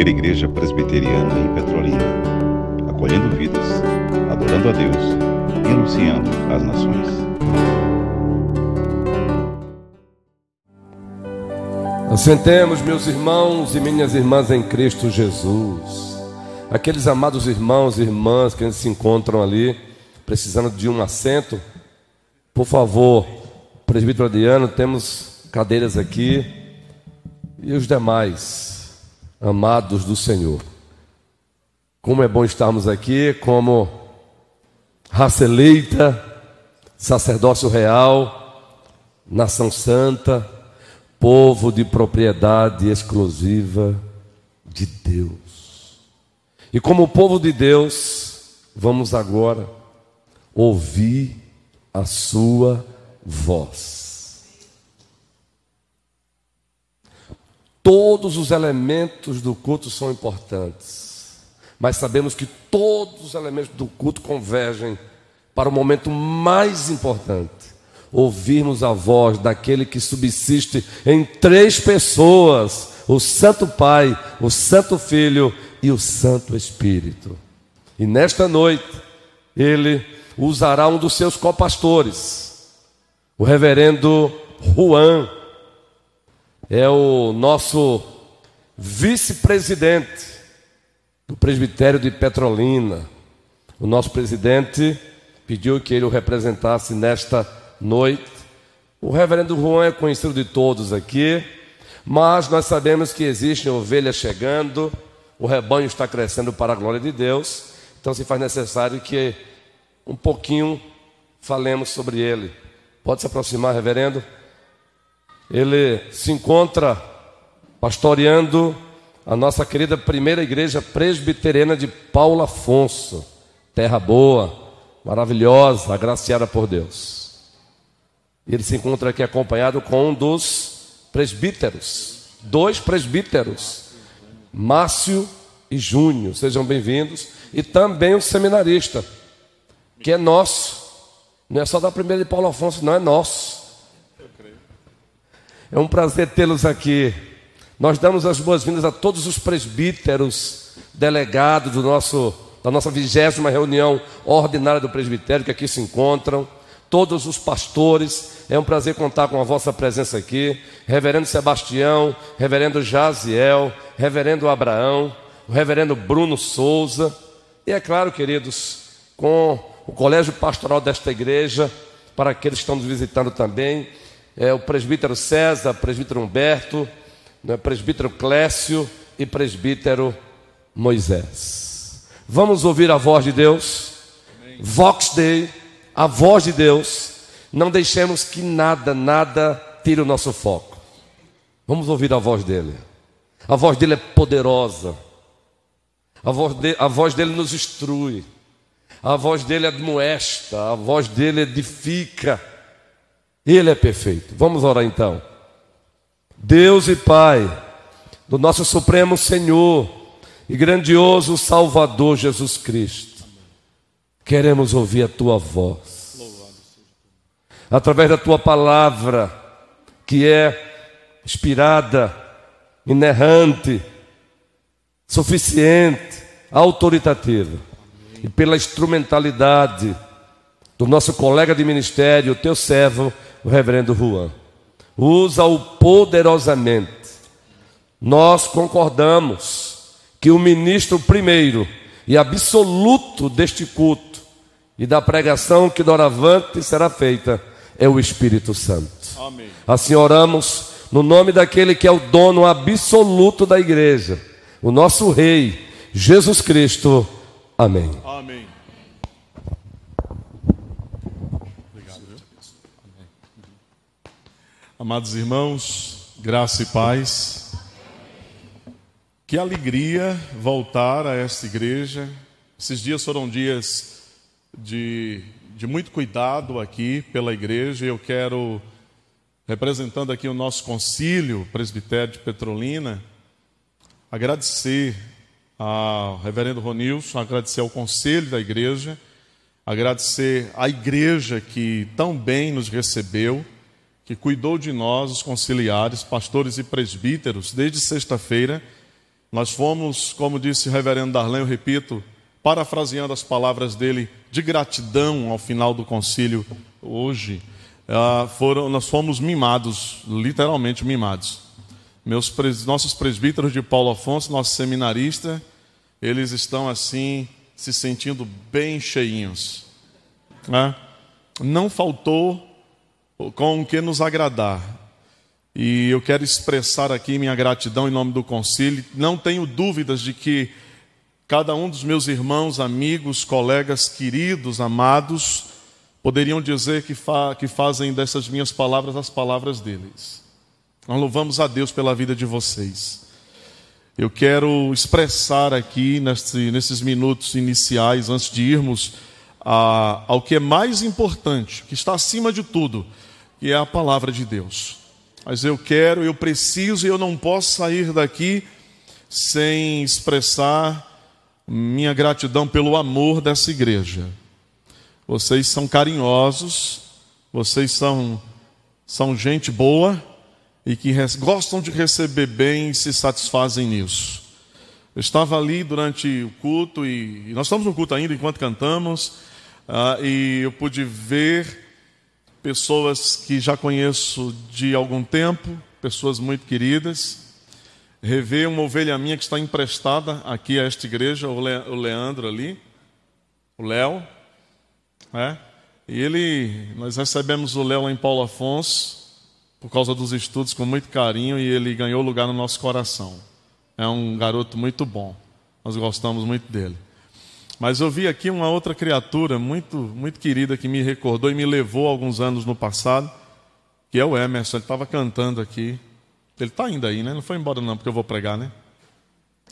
primeira igreja presbiteriana em Petrolina, acolhendo vidas, adorando a Deus e anunciando às nações. Assentemos, meus irmãos e minhas irmãs em Cristo Jesus. Aqueles amados irmãos e irmãs que se encontram ali, precisando de um assento, por favor, presbítero Adriano, temos cadeiras aqui e os demais amados do Senhor. Como é bom estarmos aqui como raça eleita, sacerdócio real, nação santa, povo de propriedade exclusiva de Deus. E como povo de Deus, vamos agora ouvir a sua voz. Todos os elementos do culto são importantes, mas sabemos que todos os elementos do culto convergem para o momento mais importante: ouvirmos a voz daquele que subsiste em três pessoas: o Santo Pai, o Santo Filho e o Santo Espírito. E nesta noite, ele usará um dos seus copastores, o reverendo Juan é o nosso vice-presidente do presbitério de Petrolina. O nosso presidente pediu que ele o representasse nesta noite. O reverendo Juan é conhecido de todos aqui, mas nós sabemos que existem ovelhas chegando, o rebanho está crescendo para a glória de Deus, então se faz necessário que um pouquinho falemos sobre ele. Pode se aproximar, reverendo? Ele se encontra pastoreando a nossa querida primeira igreja presbiteriana de Paulo Afonso, terra boa, maravilhosa, agraciada por Deus. Ele se encontra aqui acompanhado com um dos presbíteros, dois presbíteros, Márcio e Júnior, sejam bem-vindos, e também o seminarista, que é nosso, não é só da primeira de Paulo Afonso, não é nosso. É um prazer tê-los aqui. Nós damos as boas-vindas a todos os presbíteros, delegados do nosso, da nossa vigésima reunião ordinária do presbitério que aqui se encontram, todos os pastores. É um prazer contar com a vossa presença aqui. Reverendo Sebastião, Reverendo Jaziel, Reverendo Abraão, o Reverendo Bruno Souza. E é claro, queridos, com o colégio pastoral desta igreja, para aqueles que estão nos visitando também, é, o presbítero César, presbítero Humberto, né, presbítero Clécio e presbítero Moisés. Vamos ouvir a voz de Deus. Amém. Vox Dei, a voz de Deus. Não deixemos que nada, nada tire o nosso foco. Vamos ouvir a voz dele. A voz dele é poderosa. A voz, de, a voz dele nos instrui. A voz dele admoesta. A voz dele edifica. Ele é perfeito. Vamos orar então. Deus e Pai, do nosso Supremo Senhor e grandioso Salvador Jesus Cristo, queremos ouvir a Tua voz, através da Tua palavra, que é inspirada, inerrante, suficiente, autoritativa, e pela instrumentalidade do nosso colega de ministério, teu servo, o reverendo Juan. Usa-o poderosamente. Nós concordamos que o ministro primeiro e absoluto deste culto e da pregação que doravante será feita é o Espírito Santo. Amém. Assim oramos no nome daquele que é o dono absoluto da igreja, o nosso Rei, Jesus Cristo. Amém. Amém. Amados irmãos, graça e paz. Que alegria voltar a esta igreja. Esses dias foram dias de, de muito cuidado aqui pela igreja. Eu quero, representando aqui o nosso concílio presbitério de Petrolina, agradecer ao reverendo Ronilson, agradecer ao conselho da igreja, agradecer à igreja que tão bem nos recebeu que cuidou de nós, os conciliares, pastores e presbíteros, desde sexta-feira, Nós fomos, como disse o reverendo Darlan, eu repito, parafraseando as palavras dele, de gratidão ao final do concílio hoje. Uh, foram, nós fomos mimados, literalmente mimados. Meus, nossos presbíteros de Paulo Afonso, nosso seminarista, eles estão assim, se sentindo bem cheinhos. Né? Não faltou com o que nos agradar. E eu quero expressar aqui minha gratidão em nome do concílio. Não tenho dúvidas de que cada um dos meus irmãos, amigos, colegas queridos, amados, poderiam dizer que, fa que fazem dessas minhas palavras as palavras deles. Nós louvamos a Deus pela vida de vocês. Eu quero expressar aqui, nesse, nesses minutos iniciais, antes de irmos a, ao que é mais importante, que está acima de tudo, que é a palavra de Deus. Mas eu quero, eu preciso e eu não posso sair daqui sem expressar minha gratidão pelo amor dessa igreja. Vocês são carinhosos, vocês são, são gente boa e que gostam de receber bem e se satisfazem nisso. Eu estava ali durante o culto e, e nós estamos no culto ainda enquanto cantamos uh, e eu pude ver pessoas que já conheço de algum tempo, pessoas muito queridas. Rever uma ovelha minha que está emprestada aqui a esta igreja, o Leandro ali, o Léo. É? E ele, nós recebemos o Léo em Paulo Afonso por causa dos estudos com muito carinho e ele ganhou lugar no nosso coração. É um garoto muito bom. Nós gostamos muito dele. Mas eu vi aqui uma outra criatura muito, muito querida que me recordou e me levou alguns anos no passado, que é o Emerson. Ele estava cantando aqui. Ele está ainda aí, né? Não foi embora não, porque eu vou pregar, né?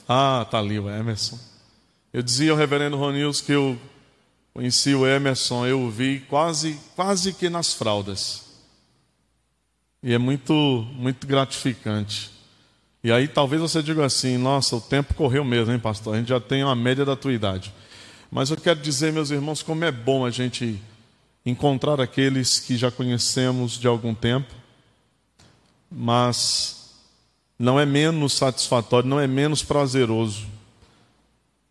Ah, tá ali o Emerson. Eu dizia ao reverendo Ronils que eu Conheci o Emerson, eu o vi quase, quase que nas fraldas. E é muito, muito gratificante. E aí talvez você diga assim: nossa, o tempo correu mesmo, hein, pastor? A gente já tem uma média da tua idade. Mas eu quero dizer, meus irmãos, como é bom a gente encontrar aqueles que já conhecemos de algum tempo, mas não é menos satisfatório, não é menos prazeroso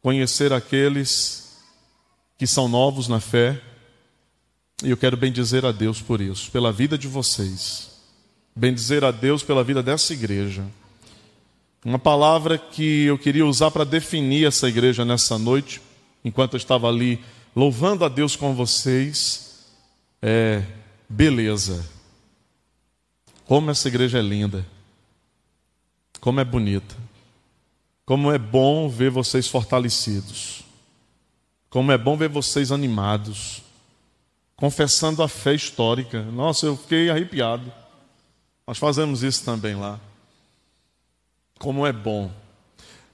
conhecer aqueles que são novos na fé. E eu quero bendizer a Deus por isso, pela vida de vocês. Bendizer a Deus pela vida dessa igreja. Uma palavra que eu queria usar para definir essa igreja nessa noite, enquanto eu estava ali louvando a Deus com vocês, é beleza. Como essa igreja é linda. Como é bonita. Como é bom ver vocês fortalecidos. Como é bom ver vocês animados, confessando a fé histórica. Nossa, eu fiquei arrepiado. Nós fazemos isso também lá. Como é bom.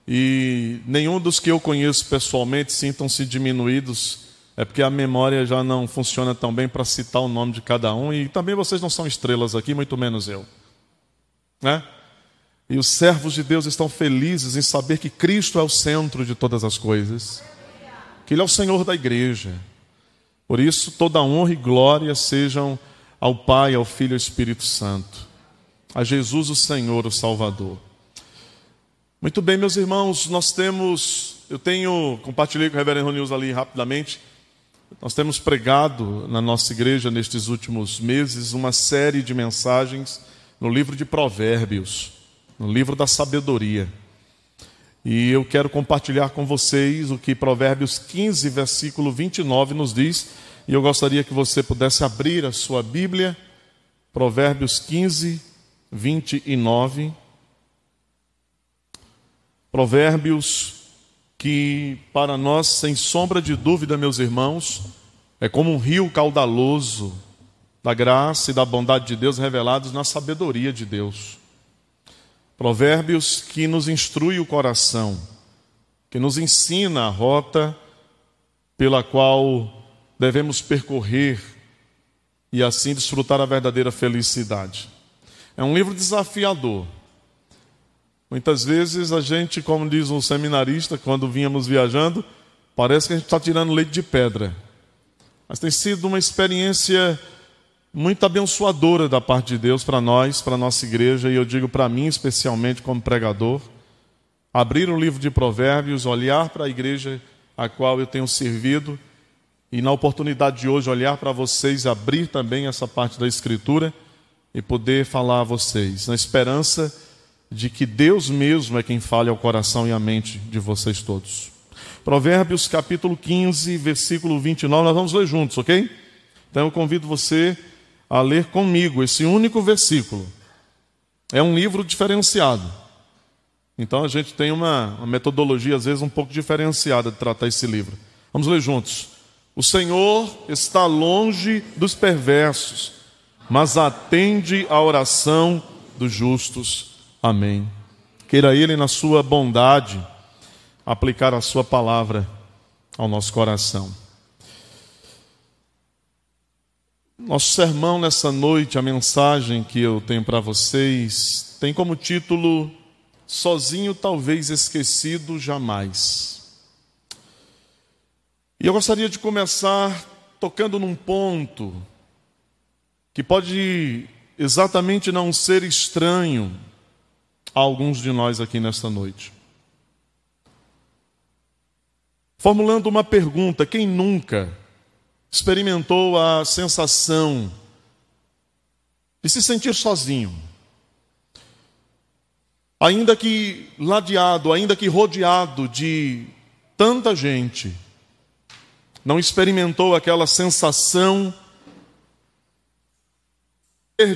E nenhum dos que eu conheço pessoalmente sintam-se diminuídos, é porque a memória já não funciona tão bem para citar o nome de cada um, e também vocês não são estrelas aqui, muito menos eu. Né? E os servos de Deus estão felizes em saber que Cristo é o centro de todas as coisas que Ele é o Senhor da igreja. Por isso, toda honra e glória sejam ao Pai, ao Filho e ao Espírito Santo, a Jesus, o Senhor, o Salvador. Muito bem, meus irmãos, nós temos, eu tenho, compartilhei com o reverendo Ronils ali rapidamente, nós temos pregado na nossa igreja nestes últimos meses uma série de mensagens no livro de Provérbios, no livro da sabedoria. E eu quero compartilhar com vocês o que Provérbios 15, versículo 29 nos diz. E eu gostaria que você pudesse abrir a sua Bíblia. Provérbios 15, 29. Provérbios que, para nós, sem sombra de dúvida, meus irmãos, é como um rio caudaloso da graça e da bondade de Deus revelados na sabedoria de Deus. Provérbios que nos instrui o coração, que nos ensina a rota pela qual devemos percorrer e assim desfrutar a verdadeira felicidade. É um livro desafiador. Muitas vezes a gente, como diz um seminarista, quando vínhamos viajando, parece que a gente está tirando leite de pedra. Mas tem sido uma experiência muito abençoadora da parte de Deus para nós, para a nossa igreja, e eu digo para mim especialmente como pregador, abrir o livro de Provérbios, olhar para a igreja a qual eu tenho servido e, na oportunidade de hoje, olhar para vocês, abrir também essa parte da Escritura e poder falar a vocês, na esperança de que Deus mesmo é quem fale ao coração e à mente de vocês todos. Provérbios capítulo 15, versículo 29, nós vamos ler juntos, ok? Então eu convido você a ler comigo esse único versículo. É um livro diferenciado. Então a gente tem uma, uma metodologia, às vezes, um pouco diferenciada de tratar esse livro. Vamos ler juntos. O Senhor está longe dos perversos, mas atende à oração dos justos. Amém. Queira Ele, na sua bondade, aplicar a Sua palavra ao nosso coração. Nosso sermão nessa noite, a mensagem que eu tenho para vocês, tem como título Sozinho, talvez esquecido jamais. E eu gostaria de começar tocando num ponto que pode exatamente não ser estranho a alguns de nós aqui nesta noite. Formulando uma pergunta: quem nunca experimentou a sensação de se sentir sozinho? Ainda que ladeado, ainda que rodeado de tanta gente, não experimentou aquela sensação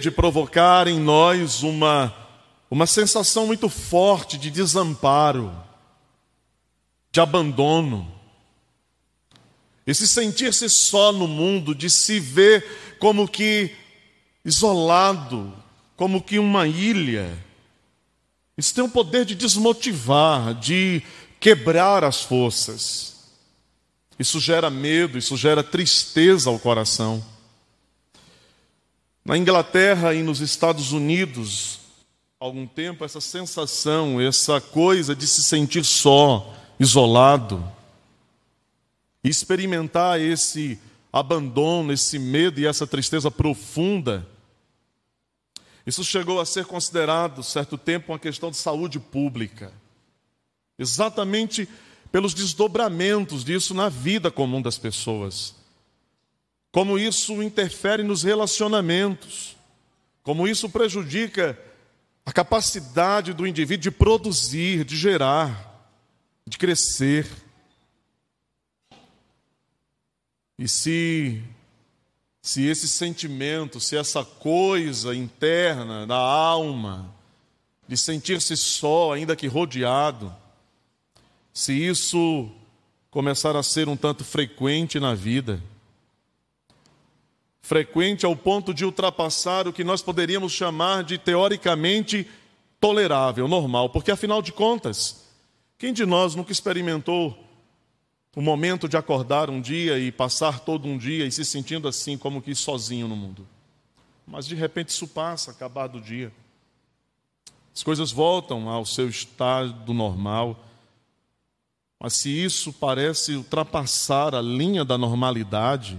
de provocar em nós uma, uma sensação muito forte de desamparo, de abandono, esse sentir-se só no mundo, de se ver como que isolado, como que uma ilha. Isso tem o poder de desmotivar, de quebrar as forças. Isso gera medo, isso gera tristeza ao coração. Na Inglaterra e nos Estados Unidos, algum tempo, essa sensação, essa coisa de se sentir só, isolado, experimentar esse abandono, esse medo e essa tristeza profunda, isso chegou a ser considerado, certo tempo, uma questão de saúde pública. Exatamente pelos desdobramentos disso na vida comum das pessoas. Como isso interfere nos relacionamentos. Como isso prejudica a capacidade do indivíduo de produzir, de gerar, de crescer. E se se esse sentimento, se essa coisa interna da alma de sentir-se só, ainda que rodeado, se isso começar a ser um tanto frequente na vida, frequente ao ponto de ultrapassar o que nós poderíamos chamar de teoricamente tolerável, normal, porque afinal de contas, quem de nós nunca experimentou o momento de acordar um dia e passar todo um dia e se sentindo assim, como que sozinho no mundo. Mas de repente isso passa, acabado o dia. As coisas voltam ao seu estado normal. Mas se isso parece ultrapassar a linha da normalidade,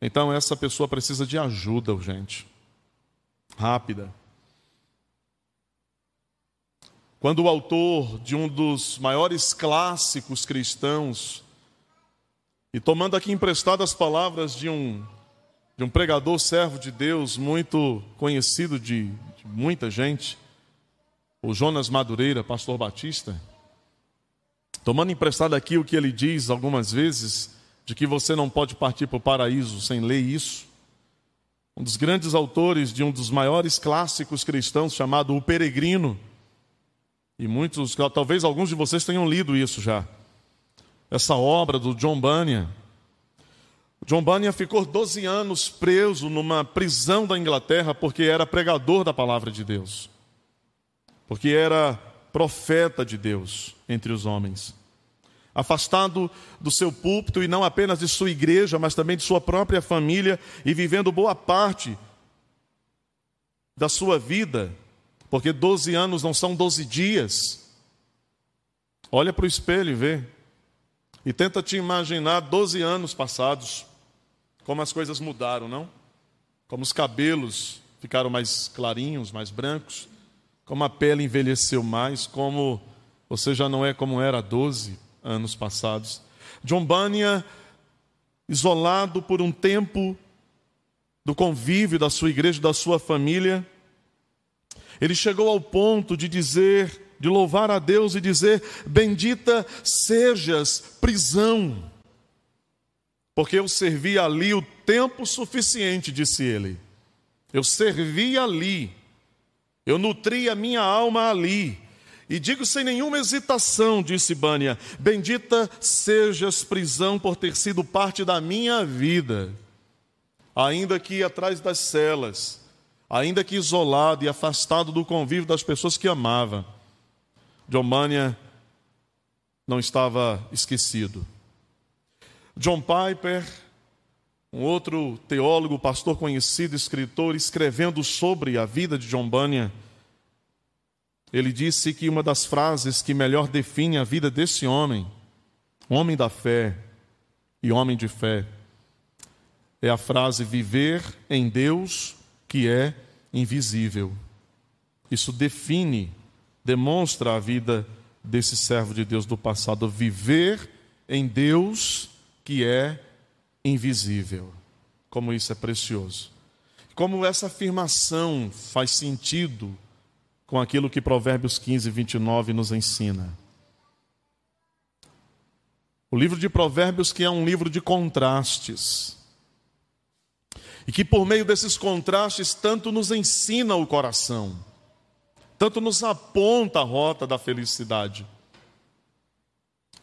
então essa pessoa precisa de ajuda urgente, rápida. Quando o autor de um dos maiores clássicos cristãos, e tomando aqui emprestadas as palavras de um, de um pregador servo de Deus, muito conhecido de, de muita gente, o Jonas Madureira, pastor batista, tomando emprestado aqui o que ele diz algumas vezes, de que você não pode partir para o paraíso sem ler isso. Um dos grandes autores de um dos maiores clássicos cristãos, chamado O Peregrino, e muitos, talvez alguns de vocês tenham lido isso já. Essa obra do John Bunyan. John Bunyan ficou 12 anos preso numa prisão da Inglaterra porque era pregador da palavra de Deus. Porque era profeta de Deus entre os homens. Afastado do seu púlpito e não apenas de sua igreja, mas também de sua própria família e vivendo boa parte da sua vida porque 12 anos não são 12 dias. Olha para o espelho e vê. E tenta te imaginar 12 anos passados, como as coisas mudaram, não? Como os cabelos ficaram mais clarinhos, mais brancos, como a pele envelheceu mais, como você já não é como era há 12 anos passados. John Bunyan, isolado por um tempo do convívio da sua igreja, da sua família, ele chegou ao ponto de dizer, de louvar a Deus e dizer: Bendita sejas prisão, porque eu servi ali o tempo suficiente, disse ele. Eu servi ali, eu nutri a minha alma ali. E digo sem nenhuma hesitação, disse Bânia: Bendita sejas prisão por ter sido parte da minha vida, ainda que atrás das celas, ainda que isolado e afastado do convívio das pessoas que amava. John Bânia não estava esquecido. John Piper um outro teólogo, pastor conhecido, escritor, escrevendo sobre a vida de John Bunyan, ele disse que uma das frases que melhor define a vida desse homem, homem da fé e homem de fé, é a frase viver em Deus que é invisível. Isso define, demonstra a vida desse servo de Deus do passado, viver em Deus que é invisível. Como isso é precioso. Como essa afirmação faz sentido com aquilo que Provérbios 15, 29 nos ensina. O livro de Provérbios, que é um livro de contrastes, e que por meio desses contrastes tanto nos ensina o coração, tanto nos aponta a rota da felicidade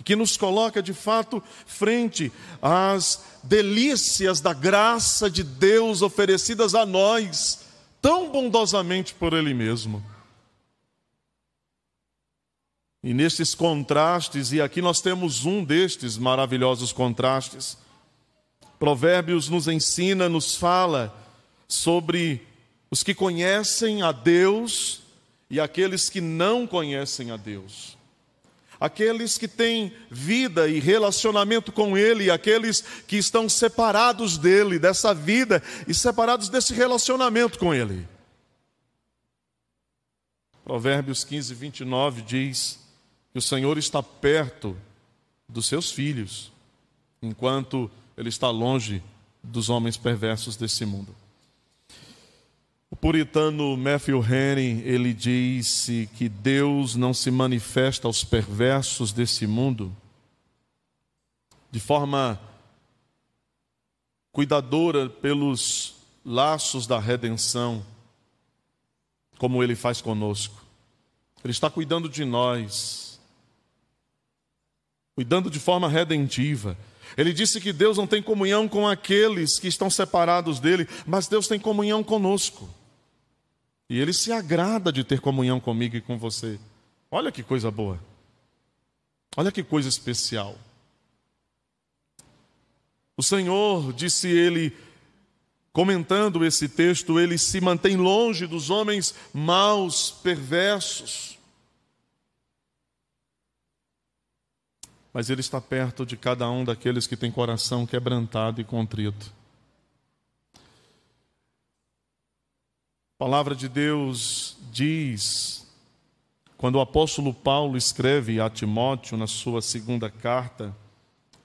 que nos coloca de fato frente às delícias da graça de Deus oferecidas a nós, tão bondosamente por Ele mesmo. E nestes contrastes, e aqui nós temos um destes maravilhosos contrastes, Provérbios nos ensina, nos fala sobre os que conhecem a Deus e aqueles que não conhecem a Deus aqueles que têm vida e relacionamento com Ele, aqueles que estão separados dele, dessa vida e separados desse relacionamento com Ele. Provérbios 15, 29 diz que o Senhor está perto dos seus filhos, enquanto Ele está longe dos homens perversos desse mundo. O puritano Matthew Henry, ele disse que Deus não se manifesta aos perversos desse mundo de forma cuidadora pelos laços da redenção, como ele faz conosco. Ele está cuidando de nós, cuidando de forma redentiva. Ele disse que Deus não tem comunhão com aqueles que estão separados dele, mas Deus tem comunhão conosco. E ele se agrada de ter comunhão comigo e com você. Olha que coisa boa. Olha que coisa especial. O Senhor, disse ele, comentando esse texto, ele se mantém longe dos homens maus, perversos. Mas ele está perto de cada um daqueles que tem coração quebrantado e contrito. A palavra de Deus diz, quando o apóstolo Paulo escreve a Timóteo na sua segunda carta,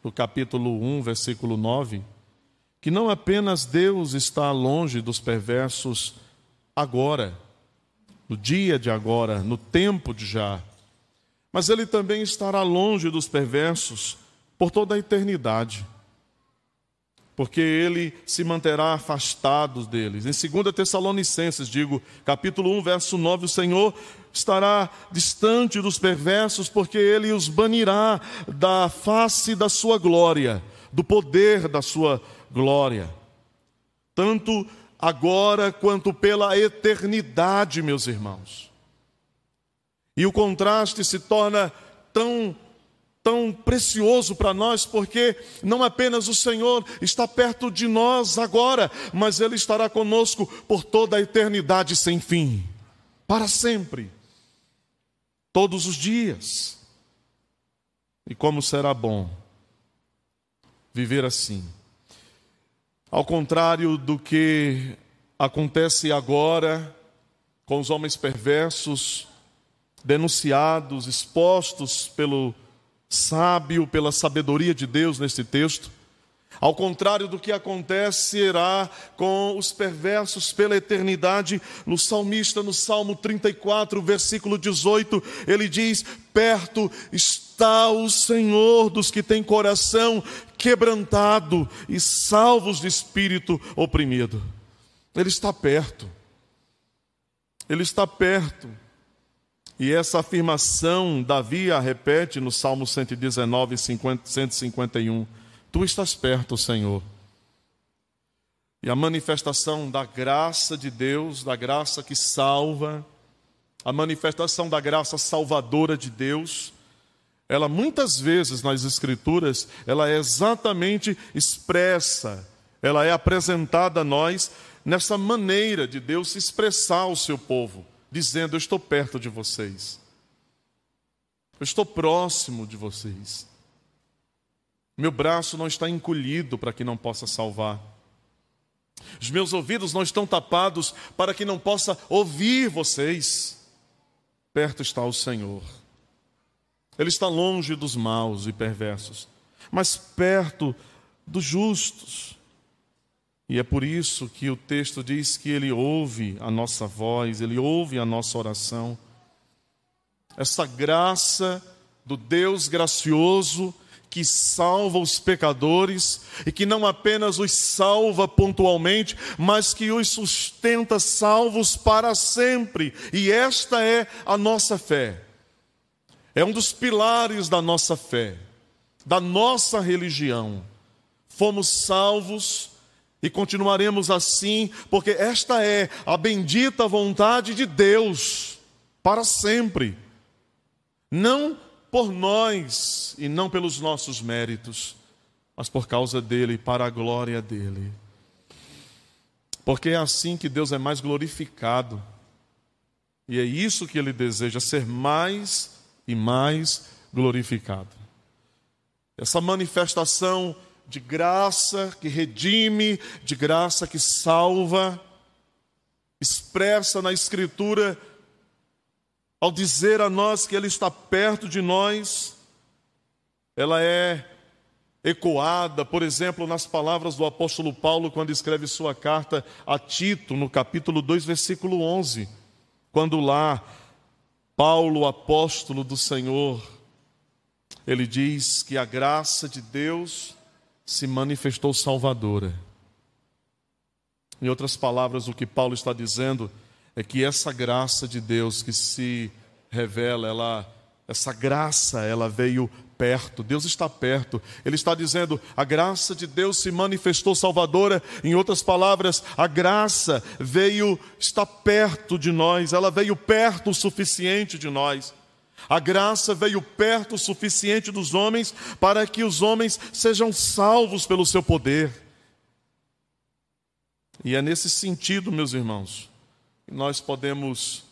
no capítulo 1, versículo 9, que não apenas Deus está longe dos perversos agora, no dia de agora, no tempo de já, mas Ele também estará longe dos perversos por toda a eternidade porque ele se manterá afastado deles. Em 2 Tessalonicenses, digo, capítulo 1, verso 9, o Senhor estará distante dos perversos, porque ele os banirá da face da sua glória, do poder da sua glória. Tanto agora quanto pela eternidade, meus irmãos. E o contraste se torna tão tão precioso para nós, porque não apenas o Senhor está perto de nós agora, mas Ele estará conosco por toda a eternidade sem fim, para sempre, todos os dias. E como será bom viver assim. Ao contrário do que acontece agora, com os homens perversos, denunciados, expostos pelo sábio, pela sabedoria de Deus neste texto. Ao contrário do que acontecerá com os perversos pela eternidade, no salmista, no Salmo 34, versículo 18, ele diz: Perto está o Senhor dos que têm coração quebrantado e salvos de espírito oprimido. Ele está perto. Ele está perto. E essa afirmação Davi a repete no Salmo 119, 50, 151. Tu estás perto, Senhor. E a manifestação da graça de Deus, da graça que salva, a manifestação da graça salvadora de Deus, ela muitas vezes nas Escrituras, ela é exatamente expressa, ela é apresentada a nós nessa maneira de Deus se expressar ao seu povo, dizendo: Eu estou perto de vocês, eu estou próximo de vocês. Meu braço não está encolhido para que não possa salvar. Os meus ouvidos não estão tapados para que não possa ouvir vocês. Perto está o Senhor. Ele está longe dos maus e perversos, mas perto dos justos. E é por isso que o texto diz que ele ouve a nossa voz, ele ouve a nossa oração. Essa graça do Deus gracioso que salva os pecadores e que não apenas os salva pontualmente, mas que os sustenta salvos para sempre. E esta é a nossa fé. É um dos pilares da nossa fé, da nossa religião. Fomos salvos e continuaremos assim, porque esta é a bendita vontade de Deus para sempre. Não por nós e não pelos nossos méritos, mas por causa dele, para a glória dele. Porque é assim que Deus é mais glorificado. E é isso que ele deseja, ser mais e mais glorificado. Essa manifestação de graça que redime, de graça que salva, expressa na Escritura ao dizer a nós que Ele está perto de nós, ela é ecoada, por exemplo, nas palavras do apóstolo Paulo, quando escreve sua carta a Tito, no capítulo 2, versículo 11, quando lá, Paulo, apóstolo do Senhor, ele diz que a graça de Deus se manifestou salvadora. Em outras palavras, o que Paulo está dizendo é que essa graça de Deus que se revela, ela essa graça, ela veio perto. Deus está perto. Ele está dizendo: a graça de Deus se manifestou salvadora. Em outras palavras, a graça veio está perto de nós. Ela veio perto o suficiente de nós. A graça veio perto o suficiente dos homens para que os homens sejam salvos pelo seu poder. E é nesse sentido, meus irmãos, nós podemos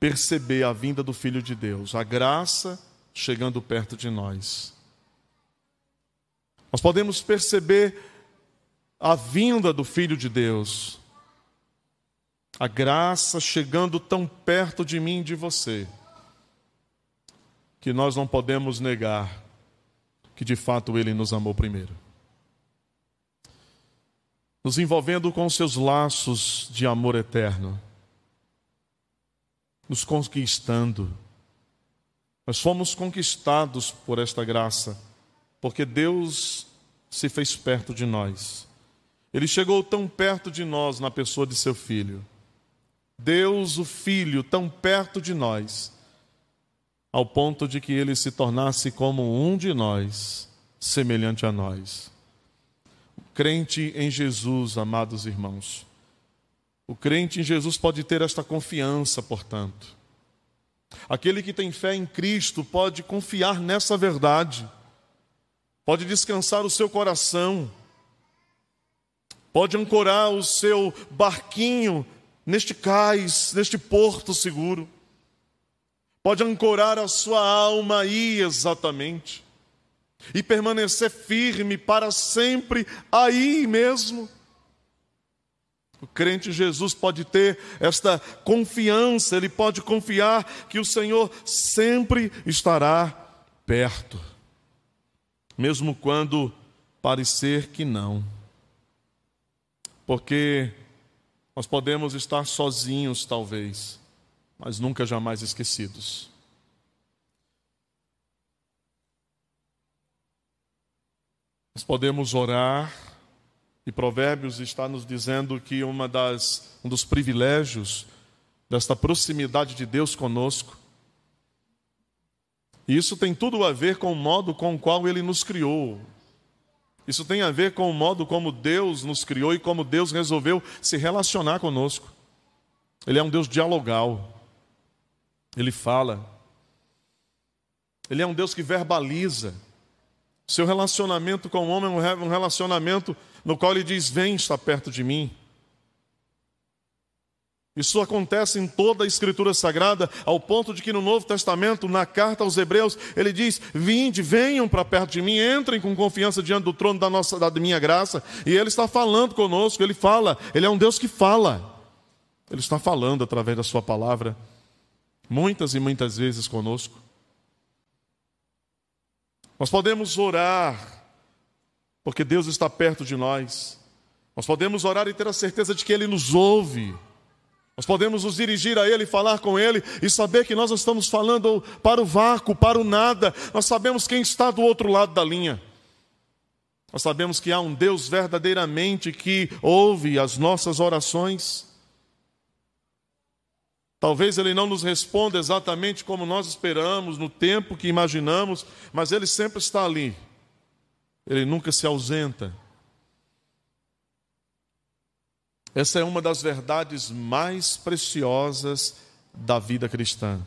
perceber a vinda do Filho de Deus, a graça chegando perto de nós. Nós podemos perceber a vinda do Filho de Deus, a graça chegando tão perto de mim e de você, que nós não podemos negar que de fato Ele nos amou primeiro. Nos envolvendo com seus laços de amor eterno nos conquistando. Nós fomos conquistados por esta graça, porque Deus se fez perto de nós. Ele chegou tão perto de nós na pessoa de seu filho. Deus, o Filho, tão perto de nós, ao ponto de que ele se tornasse como um de nós, semelhante a nós. O crente em Jesus, amados irmãos, o crente em Jesus pode ter esta confiança, portanto. Aquele que tem fé em Cristo pode confiar nessa verdade, pode descansar o seu coração, pode ancorar o seu barquinho neste cais, neste porto seguro, pode ancorar a sua alma aí exatamente e permanecer firme para sempre aí mesmo O crente Jesus pode ter esta confiança, ele pode confiar que o Senhor sempre estará perto, mesmo quando parecer que não. Porque nós podemos estar sozinhos, talvez, mas nunca jamais esquecidos. Nós podemos orar, e Provérbios está nos dizendo que uma das, um dos privilégios desta proximidade de Deus conosco, e isso tem tudo a ver com o modo com o qual Ele nos criou. Isso tem a ver com o modo como Deus nos criou e como Deus resolveu se relacionar conosco. Ele é um Deus dialogal. Ele fala. Ele é um Deus que verbaliza. Seu relacionamento com o homem é um relacionamento no qual ele diz: Vem, está perto de mim. Isso acontece em toda a Escritura Sagrada, ao ponto de que no Novo Testamento, na carta aos Hebreus, ele diz: Vinde, venham para perto de mim, entrem com confiança diante do trono da, nossa, da minha graça. E ele está falando conosco, ele fala, ele é um Deus que fala. Ele está falando através da Sua palavra, muitas e muitas vezes conosco. Nós podemos orar, porque Deus está perto de nós. Nós podemos orar e ter a certeza de que Ele nos ouve. Nós podemos nos dirigir a Ele, falar com Ele e saber que nós estamos falando para o vácuo, para o nada. Nós sabemos quem está do outro lado da linha. Nós sabemos que há um Deus verdadeiramente que ouve as nossas orações. Talvez ele não nos responda exatamente como nós esperamos, no tempo que imaginamos, mas ele sempre está ali. Ele nunca se ausenta. Essa é uma das verdades mais preciosas da vida cristã,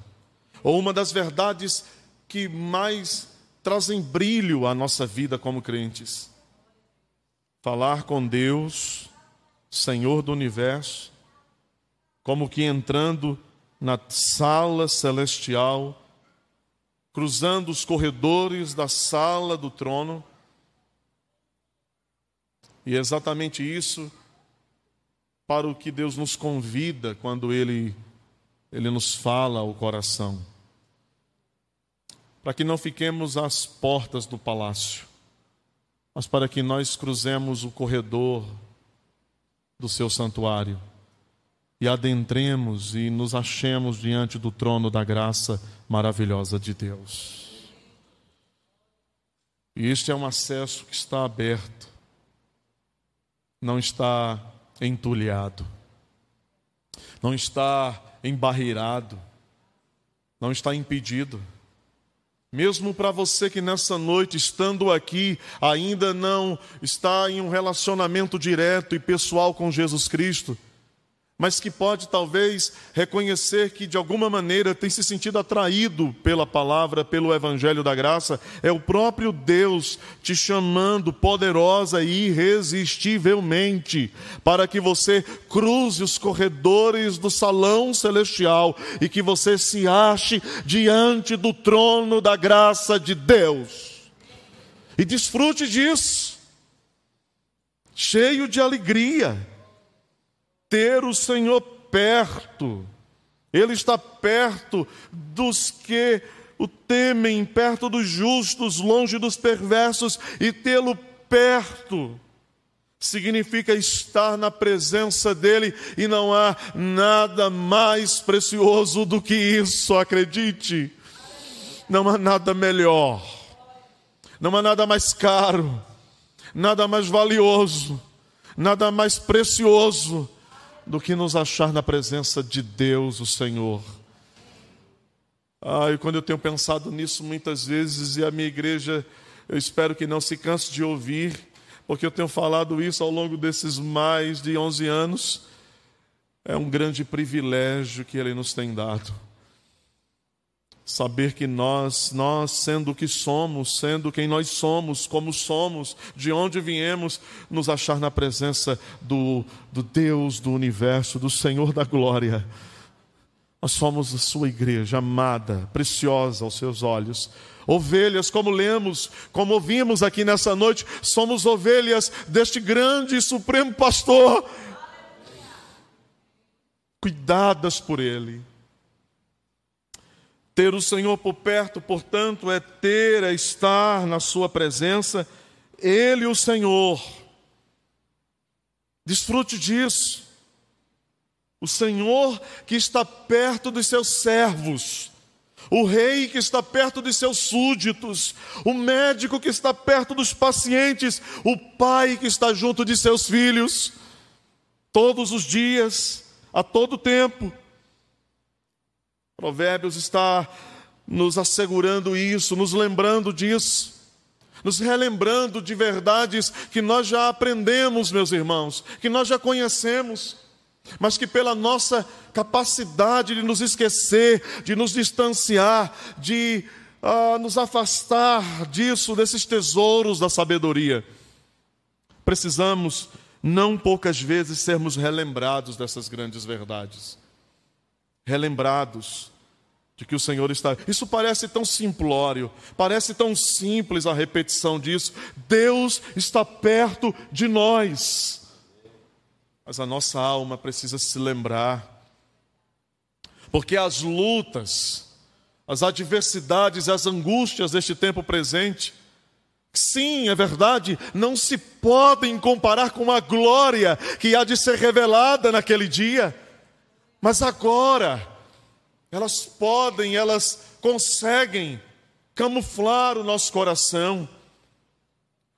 ou uma das verdades que mais trazem brilho à nossa vida como crentes. Falar com Deus, Senhor do universo, como que entrando na sala celestial, cruzando os corredores da sala do trono. E é exatamente isso para o que Deus nos convida quando Ele, Ele nos fala ao coração. Para que não fiquemos às portas do palácio, mas para que nós cruzemos o corredor do seu santuário e adentremos e nos achemos diante do trono da graça maravilhosa de Deus. E este é um acesso que está aberto, não está entulhado, não está embarreirado, não está impedido. Mesmo para você que nessa noite, estando aqui, ainda não está em um relacionamento direto e pessoal com Jesus Cristo, mas que pode talvez reconhecer que de alguma maneira tem se sentido atraído pela palavra, pelo evangelho da graça, é o próprio Deus te chamando poderosa e irresistivelmente para que você cruze os corredores do salão celestial e que você se ache diante do trono da graça de Deus. E desfrute disso. Cheio de alegria ter o Senhor perto. Ele está perto dos que o temem, perto dos justos, longe dos perversos, e tê-lo perto significa estar na presença dele e não há nada mais precioso do que isso, acredite. Não há nada melhor, não há nada mais caro, nada mais valioso, nada mais precioso do que nos achar na presença de Deus, o Senhor. Ah, e quando eu tenho pensado nisso muitas vezes, e a minha igreja, eu espero que não se canse de ouvir, porque eu tenho falado isso ao longo desses mais de 11 anos, é um grande privilégio que Ele nos tem dado saber que nós, nós sendo o que somos, sendo quem nós somos, como somos, de onde viemos, nos achar na presença do, do Deus do universo, do Senhor da glória. Nós somos a sua igreja amada, preciosa aos seus olhos. Ovelhas, como lemos, como ouvimos aqui nessa noite, somos ovelhas deste grande e supremo pastor cuidadas por Ele. Ter o Senhor por perto, portanto, é ter, é estar na Sua presença, Ele, o Senhor. Desfrute disso. O Senhor que está perto dos seus servos, o rei que está perto dos seus súditos, o médico que está perto dos pacientes, o pai que está junto de seus filhos, todos os dias, a todo tempo. Provérbios está nos assegurando isso, nos lembrando disso, nos relembrando de verdades que nós já aprendemos, meus irmãos, que nós já conhecemos, mas que pela nossa capacidade de nos esquecer, de nos distanciar, de ah, nos afastar disso, desses tesouros da sabedoria, precisamos não poucas vezes sermos relembrados dessas grandes verdades. Relembrados de que o Senhor está. Isso parece tão simplório, parece tão simples a repetição disso. Deus está perto de nós. Mas a nossa alma precisa se lembrar. Porque as lutas, as adversidades, as angústias deste tempo presente Sim, é verdade, não se podem comparar com a glória que há de ser revelada naquele dia. Mas agora, elas podem, elas conseguem camuflar o nosso coração,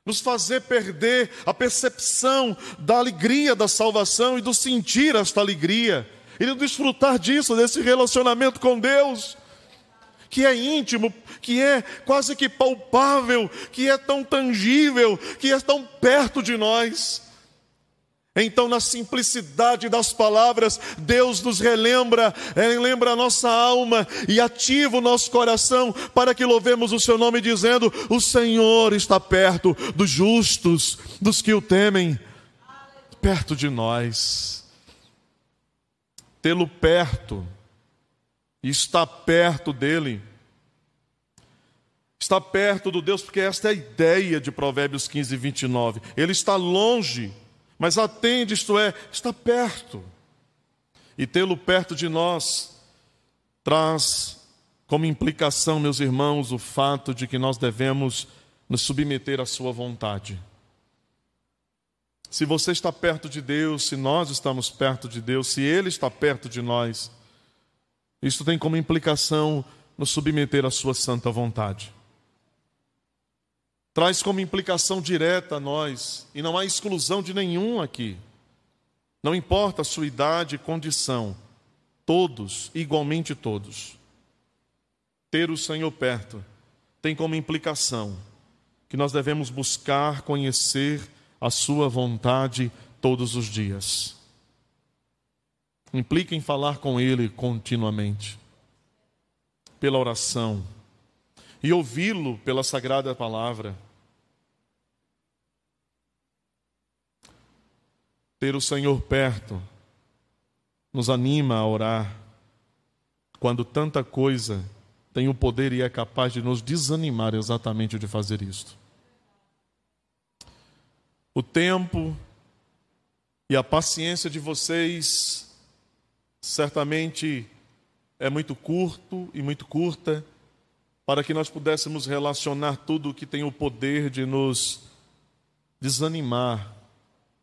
nos fazer perder a percepção da alegria da salvação e do sentir esta alegria, e do desfrutar disso, desse relacionamento com Deus que é íntimo, que é quase que palpável, que é tão tangível, que é tão perto de nós. Então, na simplicidade das palavras, Deus nos relembra, relembra a nossa alma e ativa o nosso coração para que louvemos o seu nome, dizendo: O Senhor está perto dos justos, dos que o temem, perto de nós. Tê-lo perto está perto dele. Está perto do Deus, porque esta é a ideia de Provérbios 15, 29. Ele está longe, mas atende, isto é, está perto. E tê-lo perto de nós traz como implicação, meus irmãos, o fato de que nós devemos nos submeter à Sua vontade. Se você está perto de Deus, se nós estamos perto de Deus, se Ele está perto de nós, isso tem como implicação nos submeter à Sua santa vontade. Traz como implicação direta a nós, e não há exclusão de nenhum aqui. Não importa a sua idade e condição, todos, igualmente todos. Ter o Senhor perto tem como implicação que nós devemos buscar conhecer a Sua vontade todos os dias implica em falar com Ele continuamente, pela oração, e ouvi-lo pela sagrada palavra. Ter o Senhor perto nos anima a orar, quando tanta coisa tem o poder e é capaz de nos desanimar exatamente de fazer isto. O tempo e a paciência de vocês certamente é muito curto e muito curta para que nós pudéssemos relacionar tudo o que tem o poder de nos desanimar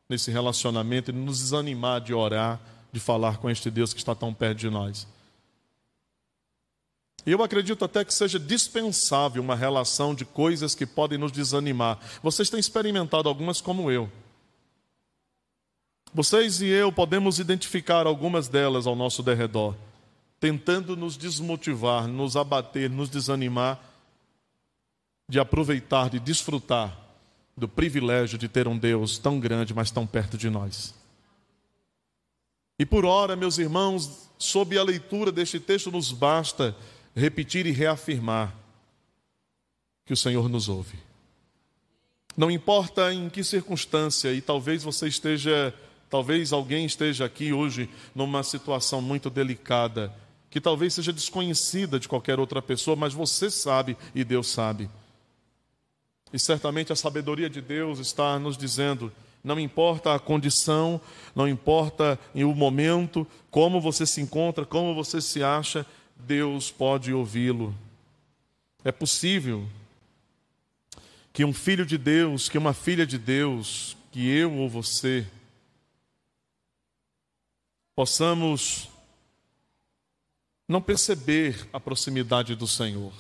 nesse relacionamento e nos desanimar de orar, de falar com este Deus que está tão perto de nós. E eu acredito até que seja dispensável uma relação de coisas que podem nos desanimar. Vocês têm experimentado algumas como eu. Vocês e eu podemos identificar algumas delas ao nosso derredor, tentando nos desmotivar, nos abater, nos desanimar de aproveitar, de desfrutar do privilégio de ter um Deus tão grande, mas tão perto de nós. E por ora, meus irmãos, sob a leitura deste texto, nos basta repetir e reafirmar que o Senhor nos ouve. Não importa em que circunstância, e talvez você esteja Talvez alguém esteja aqui hoje numa situação muito delicada, que talvez seja desconhecida de qualquer outra pessoa, mas você sabe e Deus sabe. E certamente a sabedoria de Deus está nos dizendo Não importa a condição, não importa o momento, como você se encontra, como você se acha, Deus pode ouvi-lo. É possível que um filho de Deus, que uma filha de Deus, que eu ou você, possamos não perceber a proximidade do Senhor.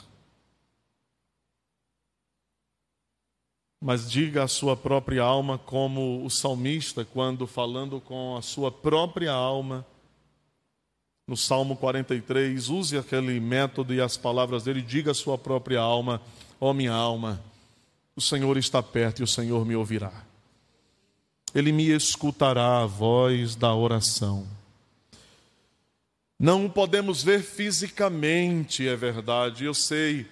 Mas diga à sua própria alma, como o salmista, quando falando com a sua própria alma, no Salmo 43, use aquele método e as palavras dele, diga à sua própria alma: Ó oh, minha alma, o Senhor está perto e o Senhor me ouvirá. Ele me escutará a voz da oração. Não podemos ver fisicamente, é verdade, eu sei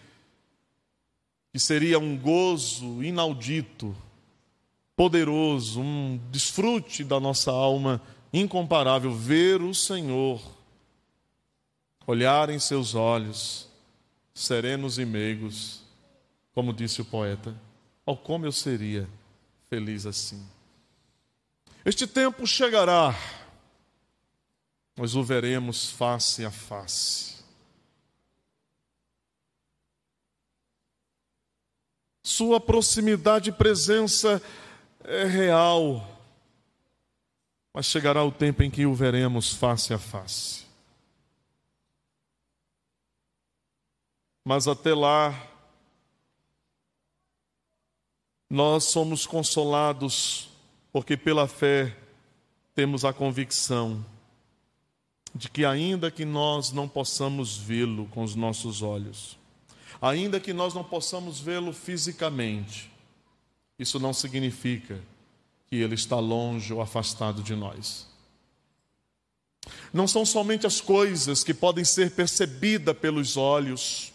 que seria um gozo inaudito, poderoso, um desfrute da nossa alma incomparável ver o Senhor, olhar em seus olhos, serenos e meigos, como disse o poeta. Oh, como eu seria feliz assim. Este tempo chegará, nós o veremos face a face. Sua proximidade e presença é real, mas chegará o tempo em que o veremos face a face. Mas até lá, nós somos consolados porque pela fé temos a convicção de que, ainda que nós não possamos vê-lo com os nossos olhos, ainda que nós não possamos vê-lo fisicamente, isso não significa que ele está longe ou afastado de nós. Não são somente as coisas que podem ser percebidas pelos olhos,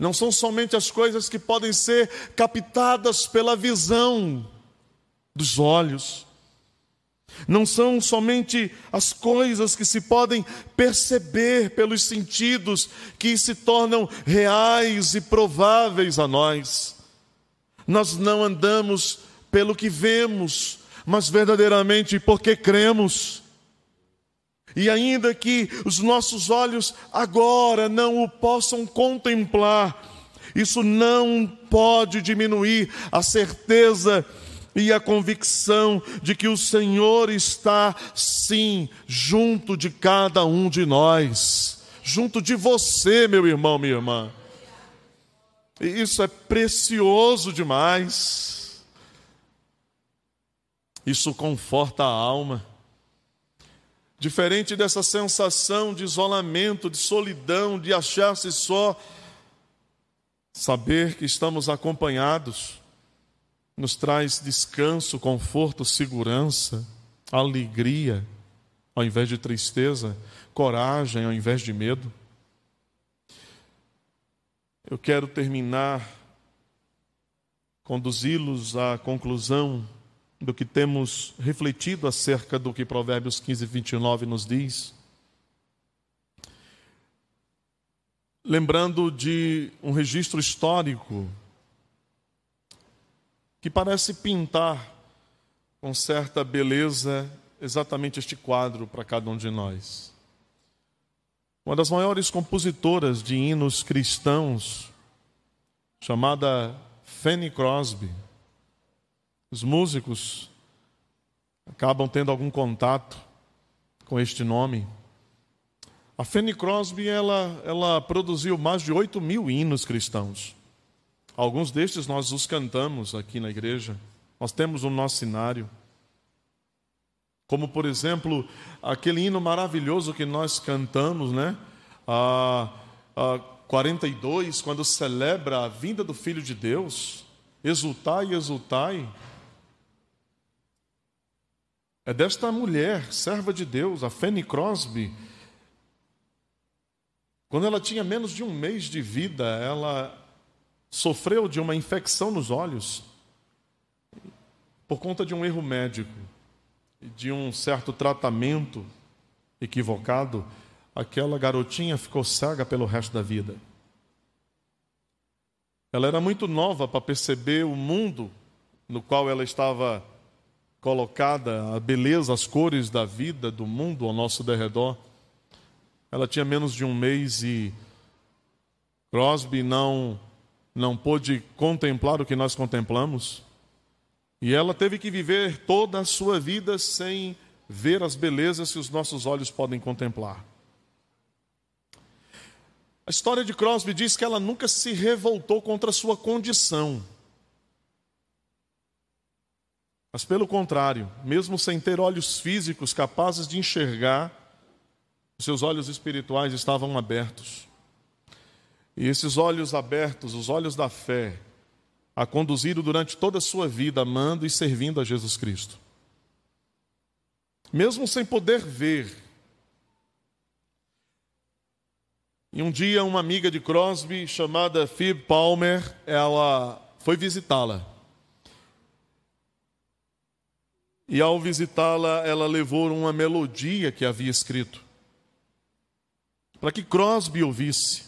não são somente as coisas que podem ser captadas pela visão dos olhos. Não são somente as coisas que se podem perceber pelos sentidos que se tornam reais e prováveis a nós. Nós não andamos pelo que vemos, mas verdadeiramente porque cremos. E ainda que os nossos olhos agora não o possam contemplar, isso não pode diminuir a certeza e a convicção de que o Senhor está, sim, junto de cada um de nós, junto de você, meu irmão, minha irmã. E isso é precioso demais. Isso conforta a alma. Diferente dessa sensação de isolamento, de solidão, de achar-se só, saber que estamos acompanhados nos traz descanso, conforto, segurança, alegria, ao invés de tristeza, coragem ao invés de medo. Eu quero terminar, conduzi-los à conclusão do que temos refletido acerca do que Provérbios 15, 29 nos diz. Lembrando de um registro histórico que parece pintar com certa beleza exatamente este quadro para cada um de nós. Uma das maiores compositoras de hinos cristãos, chamada Fanny Crosby, os músicos acabam tendo algum contato com este nome. A Fanny Crosby ela, ela produziu mais de 8 mil hinos cristãos. Alguns destes nós os cantamos aqui na igreja. Nós temos o nosso cenário. Como, por exemplo, aquele hino maravilhoso que nós cantamos, né? A, a 42, quando celebra a vinda do Filho de Deus. Exultai, exultai. É desta mulher, serva de Deus, a Fanny Crosby. Quando ela tinha menos de um mês de vida, ela sofreu de uma infecção nos olhos por conta de um erro médico de um certo tratamento equivocado. Aquela garotinha ficou cega pelo resto da vida. Ela era muito nova para perceber o mundo no qual ela estava colocada, a beleza, as cores da vida, do mundo ao nosso derredor. Ela tinha menos de um mês e Crosby não, não pôde contemplar o que nós contemplamos. E ela teve que viver toda a sua vida sem ver as belezas que os nossos olhos podem contemplar. A história de Crosby diz que ela nunca se revoltou contra a sua condição. Mas, pelo contrário, mesmo sem ter olhos físicos capazes de enxergar, seus olhos espirituais estavam abertos. E esses olhos abertos, os olhos da fé, a conduziram durante toda a sua vida amando e servindo a Jesus Cristo. Mesmo sem poder ver. E um dia uma amiga de Crosby, chamada Phoebe Palmer, ela foi visitá-la. E ao visitá-la, ela levou uma melodia que havia escrito, para que Crosby ouvisse.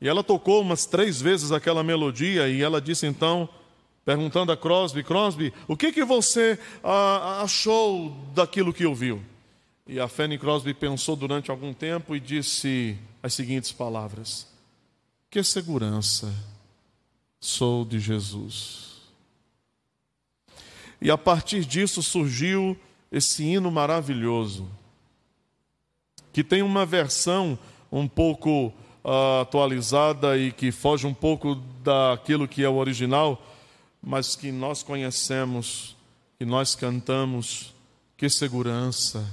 E ela tocou umas três vezes aquela melodia, e ela disse então, perguntando a Crosby: Crosby, o que, que você ah, achou daquilo que ouviu? E a Fanny Crosby pensou durante algum tempo e disse as seguintes palavras: Que segurança sou de Jesus. E a partir disso surgiu esse hino maravilhoso, que tem uma versão um pouco atualizada e que foge um pouco daquilo que é o original, mas que nós conhecemos, que nós cantamos. Que segurança,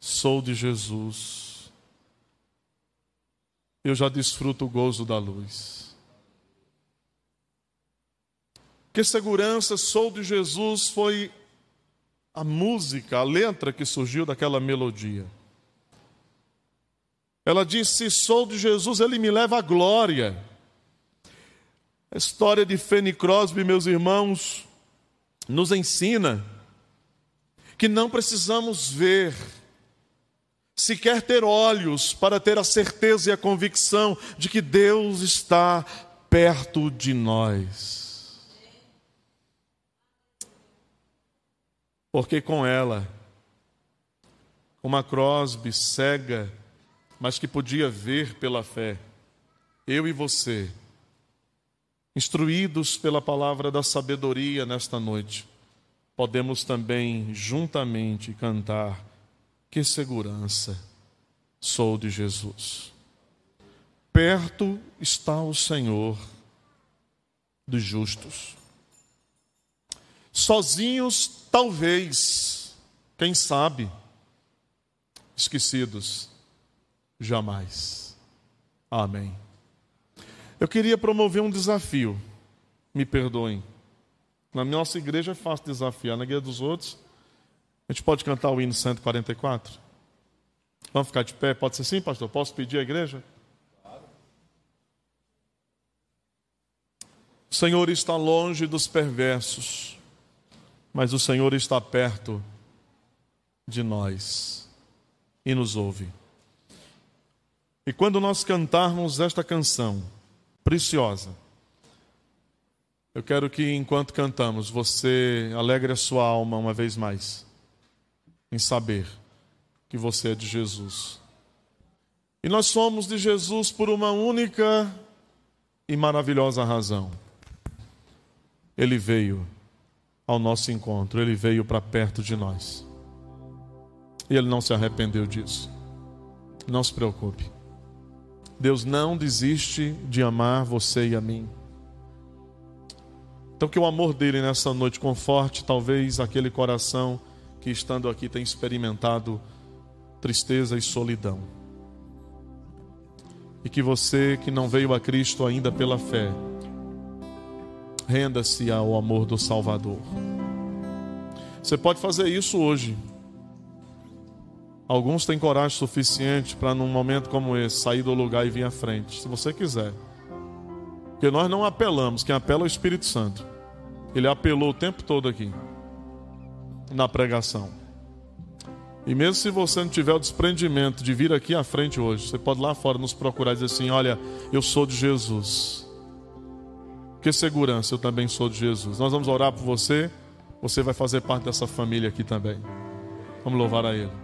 sou de Jesus. Eu já desfruto o gozo da luz. Que segurança sou de Jesus foi a música, a letra que surgiu daquela melodia. Ela disse: Sou de Jesus, ele me leva à glória. A história de Fanny Crosby, meus irmãos, nos ensina que não precisamos ver, sequer ter olhos, para ter a certeza e a convicção de que Deus está perto de nós. Porque com ela, uma Crosby cega, mas que podia ver pela fé, eu e você, instruídos pela palavra da sabedoria nesta noite, podemos também juntamente cantar: Que segurança sou de Jesus. Perto está o Senhor dos justos. Sozinhos Talvez, quem sabe, esquecidos, jamais. Amém. Eu queria promover um desafio, me perdoem. Na nossa igreja é fácil desafiar, na igreja dos outros, a gente pode cantar o hino 144? Vamos ficar de pé? Pode ser sim, pastor? Posso pedir à igreja? O Senhor está longe dos perversos mas o Senhor está perto de nós e nos ouve. E quando nós cantarmos esta canção preciosa, eu quero que enquanto cantamos, você alegre a sua alma uma vez mais, em saber que você é de Jesus. E nós somos de Jesus por uma única e maravilhosa razão. Ele veio ao nosso encontro, ele veio para perto de nós. E ele não se arrependeu disso. Não se preocupe. Deus não desiste de amar você e a mim. Então, que o amor dele nessa noite conforte, talvez, aquele coração que, estando aqui, tem experimentado tristeza e solidão. E que você que não veio a Cristo ainda pela fé, Renda-se ao amor do Salvador. Você pode fazer isso hoje. Alguns têm coragem suficiente para, num momento como esse, sair do lugar e vir à frente, se você quiser. Porque nós não apelamos, quem apela é o Espírito Santo. Ele apelou o tempo todo aqui, na pregação. E mesmo se você não tiver o desprendimento de vir aqui à frente hoje, você pode lá fora nos procurar e dizer assim: Olha, eu sou de Jesus. Que segurança, eu também sou de Jesus. Nós vamos orar por você, você vai fazer parte dessa família aqui também. Vamos louvar a Ele.